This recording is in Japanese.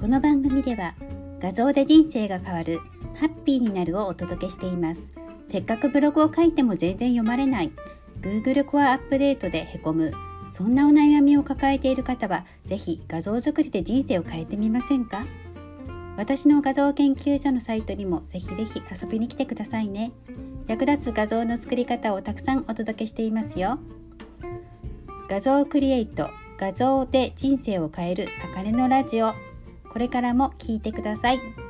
この番組では画像で人生が変わるハッピーになるをお届けしています。せっかくブログを書いても全然読まれない Google コアアップデートでへこむそんなお悩みを抱えている方はぜひ画像作りで人生を変えてみませんか？私の画像研究所のサイトにもぜひぜひ遊びに来てくださいね。役立つ画像の作り方をたくさんお届けしていますよ。画像クリエイト画像で人生を変えるあかねのラジオ。これからも聞いてください。